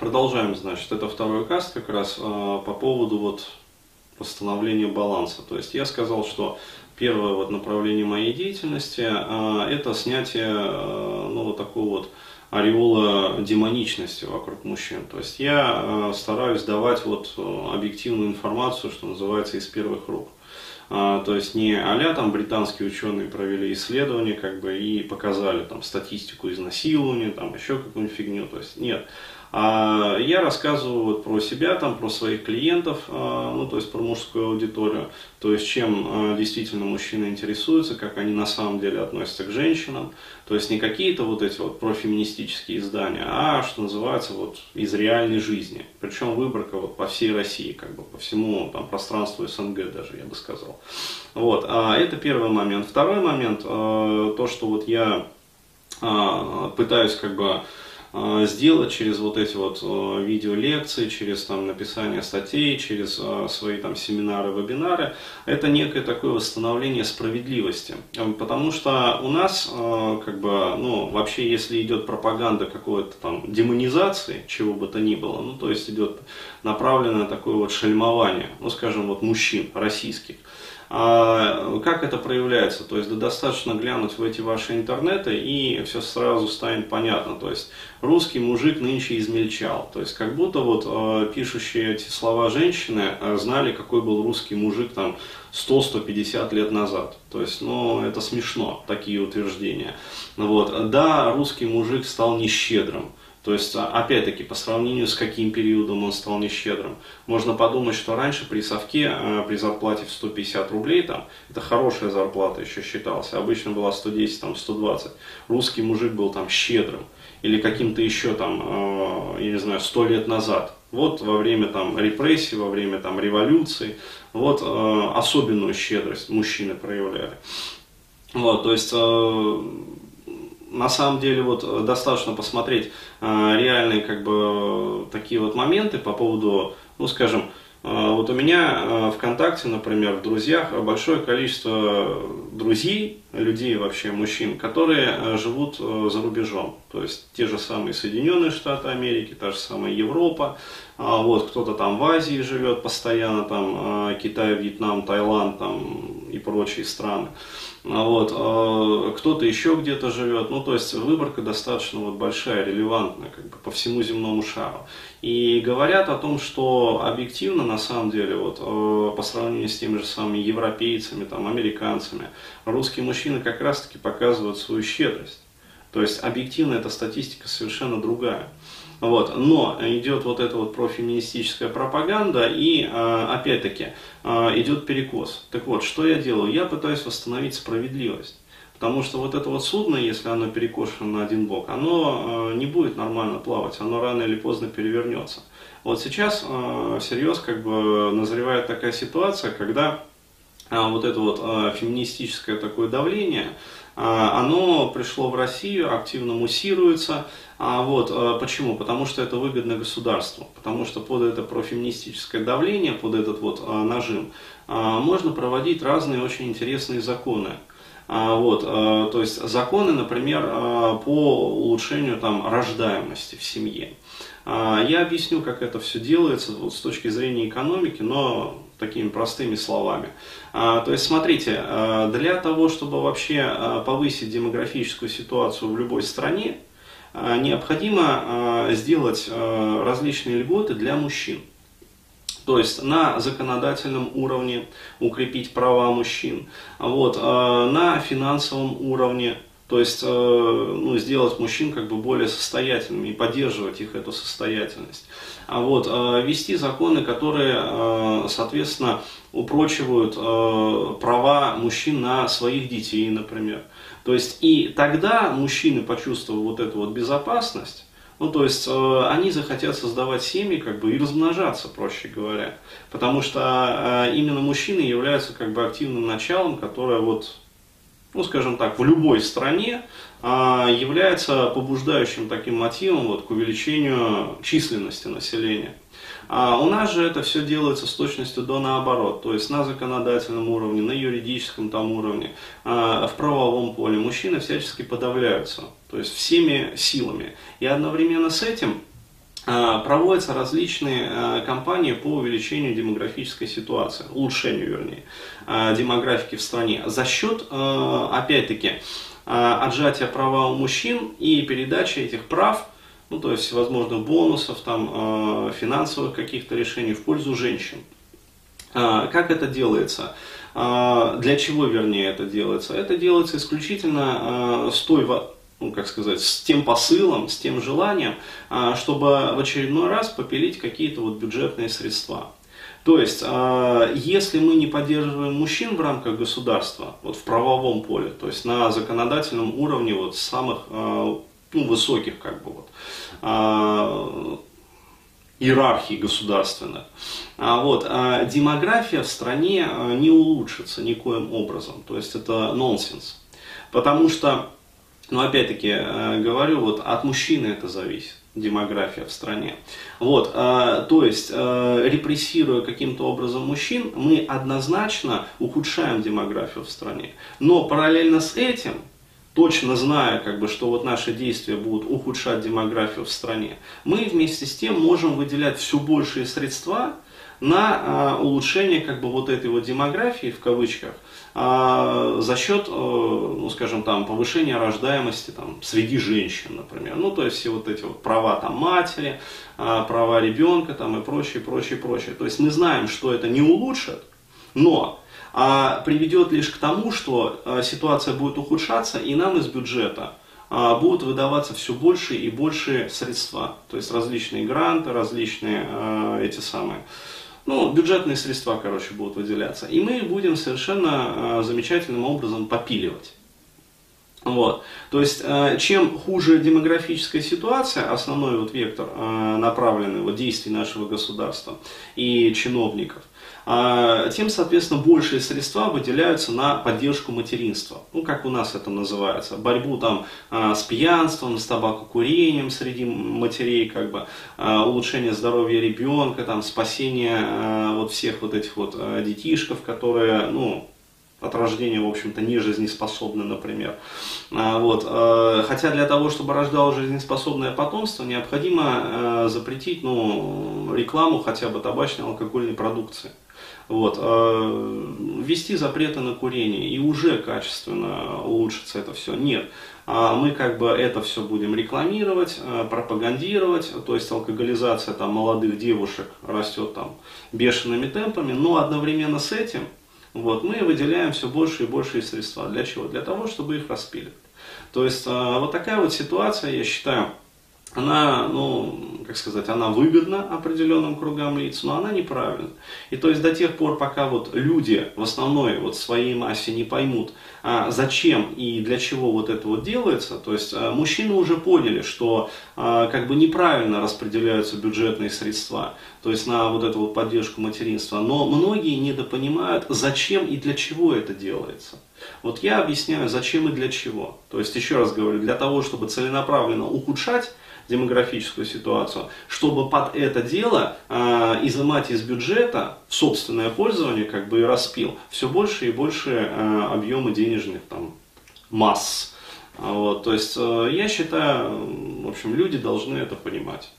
продолжаем, значит, это второй каст как раз э, по поводу вот восстановления баланса. То есть я сказал, что первое вот направление моей деятельности э, это снятие э, ну, вот такого вот ореола демоничности вокруг мужчин. То есть я э, стараюсь давать вот объективную информацию, что называется, из первых рук. А, то есть не а там британские ученые провели исследования как бы и показали там статистику изнасилования, там еще какую-нибудь фигню. То есть нет. А я рассказываю вот про себя, там, про своих клиентов, а, ну, то есть про мужскую аудиторию, то есть чем а, действительно мужчины интересуются, как они на самом деле относятся к женщинам, то есть не какие-то вот эти вот профеминистические издания, а что называется вот из реальной жизни. Причем выборка вот по всей России, как бы по всему там пространству СНГ даже, я бы сказал. Вот, а это первый момент. Второй момент, то, что вот я пытаюсь как бы а, сделать через вот эти вот а, видеолекции, через там написание статей, через а, свои там семинары, вебинары, это некое такое восстановление справедливости. Потому что у нас, как бы, ну, вообще, если идет пропаганда какой-то там демонизации, чего бы то ни было, ну, то есть идет направленное такое вот шельмование, ну, скажем, вот мужчин российских, а как это проявляется? То есть да, достаточно глянуть в эти ваши интернеты и все сразу станет понятно. То есть русский мужик нынче измельчал. То есть как будто вот э, пишущие эти слова женщины э, знали, какой был русский мужик там 100-150 лет назад. То есть, ну, это смешно, такие утверждения. Вот. Да, русский мужик стал нещедрым. То есть, а, опять-таки, по сравнению с каким периодом он стал нещедрым. Можно подумать, что раньше при совке, а, при зарплате в 150 рублей, там, это хорошая зарплата еще считалась, обычно была 110, там, 120. Русский мужик был там щедрым. Или каким-то еще там, а, я не знаю, 100 лет назад. Вот во время там репрессий, во время там революции, вот особенную щедрость мужчины проявляли. Вот, то есть на самом деле вот э, достаточно посмотреть э, реальные как бы такие вот моменты по поводу, ну скажем, э, вот у меня ВКонтакте, например, в друзьях большое количество друзей, людей вообще, мужчин, которые живут за рубежом. То есть те же самые Соединенные Штаты Америки, та же самая Европа, а вот кто-то там в Азии живет постоянно, там Китай, Вьетнам, Таиланд там, и прочие страны. А вот, а, кто-то еще где-то живет, ну то есть выборка достаточно вот большая, релевантная как бы по всему земному шару. И говорят о том, что объективно на самом деле вот а, по сравнению с теми же самыми европейцами, там, американцами, русские мужчины как раз таки показывают свою щедрость. То есть объективно эта статистика совершенно другая. Вот. Но идет вот эта вот профеминистическая пропаганда и опять-таки идет перекос. Так вот, что я делаю? Я пытаюсь восстановить справедливость. Потому что вот это вот судно, если оно перекошено на один бок, оно не будет нормально плавать, оно рано или поздно перевернется. Вот сейчас всерьез как бы назревает такая ситуация, когда вот это вот феминистическое такое давление, оно пришло в Россию, активно муссируется. А вот, почему? Потому что это выгодно государству, потому что под это профеминистическое давление, под этот вот нажим можно проводить разные очень интересные законы. Вот, то есть законы, например, по улучшению там, рождаемости в семье. Я объясню, как это все делается вот, с точки зрения экономики, но такими простыми словами. А, то есть, смотрите, а, для того, чтобы вообще а, повысить демографическую ситуацию в любой стране, необходимо сделать различные льготы для мужчин. То есть на законодательном уровне укрепить права мужчин, вот, на финансовом уровне то есть э, ну, сделать мужчин как бы более состоятельными и поддерживать их эту состоятельность. А вот э, вести законы, которые, э, соответственно, упрочивают права мужчин на своих детей, например. То есть и тогда мужчины, почувствовав вот эту вот безопасность, ну, то есть э, они захотят создавать семьи, как бы, и размножаться, проще говоря. Потому что э, именно мужчины являются, как бы, активным началом, которое вот ну, скажем так, в любой стране а, является побуждающим таким мотивом вот, к увеличению численности населения. А у нас же это все делается с точностью до наоборот, то есть на законодательном уровне, на юридическом там уровне, а, в правовом поле мужчины всячески подавляются, то есть всеми силами. И одновременно с этим проводятся различные кампании по увеличению демографической ситуации, улучшению, вернее, демографики в стране за счет, опять-таки, отжатия права у мужчин и передачи этих прав, ну, то есть всевозможных бонусов, там, финансовых каких-то решений в пользу женщин. Как это делается? Для чего, вернее, это делается? Это делается исключительно с той ну, как сказать, с тем посылом, с тем желанием, а, чтобы в очередной раз попилить какие-то вот бюджетные средства. То есть, а, если мы не поддерживаем мужчин в рамках государства, вот в правовом поле, то есть на законодательном уровне вот самых а, ну, высоких как бы вот, иерархий государственных, вот, демография в стране не улучшится никоим образом. То есть это нонсенс. Потому что но опять-таки э, говорю, вот от мужчины это зависит демография в стране. Вот, э, то есть, э, репрессируя каким-то образом мужчин, мы однозначно ухудшаем демографию в стране. Но параллельно с этим, точно зная, как бы, что вот наши действия будут ухудшать демографию в стране, мы вместе с тем можем выделять все большие средства на улучшение как бы вот этой вот демографии в кавычках – а, за счет, э, ну, скажем, там, повышения рождаемости там, среди женщин, например. Ну, то есть все вот эти вот права там, матери, а, права ребенка там, и прочее, прочее, прочее. То есть мы знаем, что это не улучшит, но а, приведет лишь к тому, что а, ситуация будет ухудшаться, и нам из бюджета а, будут выдаваться все больше и больше средства. То есть различные гранты, различные а, эти самые ну, бюджетные средства, короче, будут выделяться. И мы будем совершенно замечательным образом попиливать. Вот. То есть, чем хуже демографическая ситуация, основной вот вектор направленный вот действий нашего государства и чиновников, тем, соответственно, большие средства выделяются на поддержку материнства. Ну, как у нас это называется, борьбу там а, с пьянством, с табакокурением среди матерей, как бы, а, улучшение здоровья ребенка, там, спасение вот всех вот этих вот детишков, которые, ну, от рождения, в общем-то, не жизнеспособны, например. Вот. Хотя для того, чтобы рождало жизнеспособное потомство, необходимо запретить ну, рекламу хотя бы табачной алкогольной продукции. Вот, э, ввести запреты на курение и уже качественно улучшится это все. Нет, а мы как бы это все будем рекламировать, э, пропагандировать, то есть алкоголизация там молодых девушек растет там бешеными темпами, но одновременно с этим вот, мы выделяем все больше и больше средства. Для чего? Для того, чтобы их распиливать. То есть вот такая вот ситуация, я считаю, она, ну, как сказать, она выгодна определенным кругам лиц, но она неправильна. И то есть до тех пор, пока вот люди в основной вот своей массе не поймут, а, зачем и для чего вот это вот делается, то есть а, мужчины уже поняли, что а, как бы неправильно распределяются бюджетные средства, то есть на вот эту вот поддержку материнства, но многие недопонимают, зачем и для чего это делается. Вот я объясняю, зачем и для чего. То есть, еще раз говорю, для того, чтобы целенаправленно ухудшать демографическую ситуацию, чтобы под это дело э, изымать из бюджета собственное пользование, как бы и распил, все больше и больше э, объемы денежных там, масс. Вот, то есть э, я считаю, в общем, люди должны это понимать.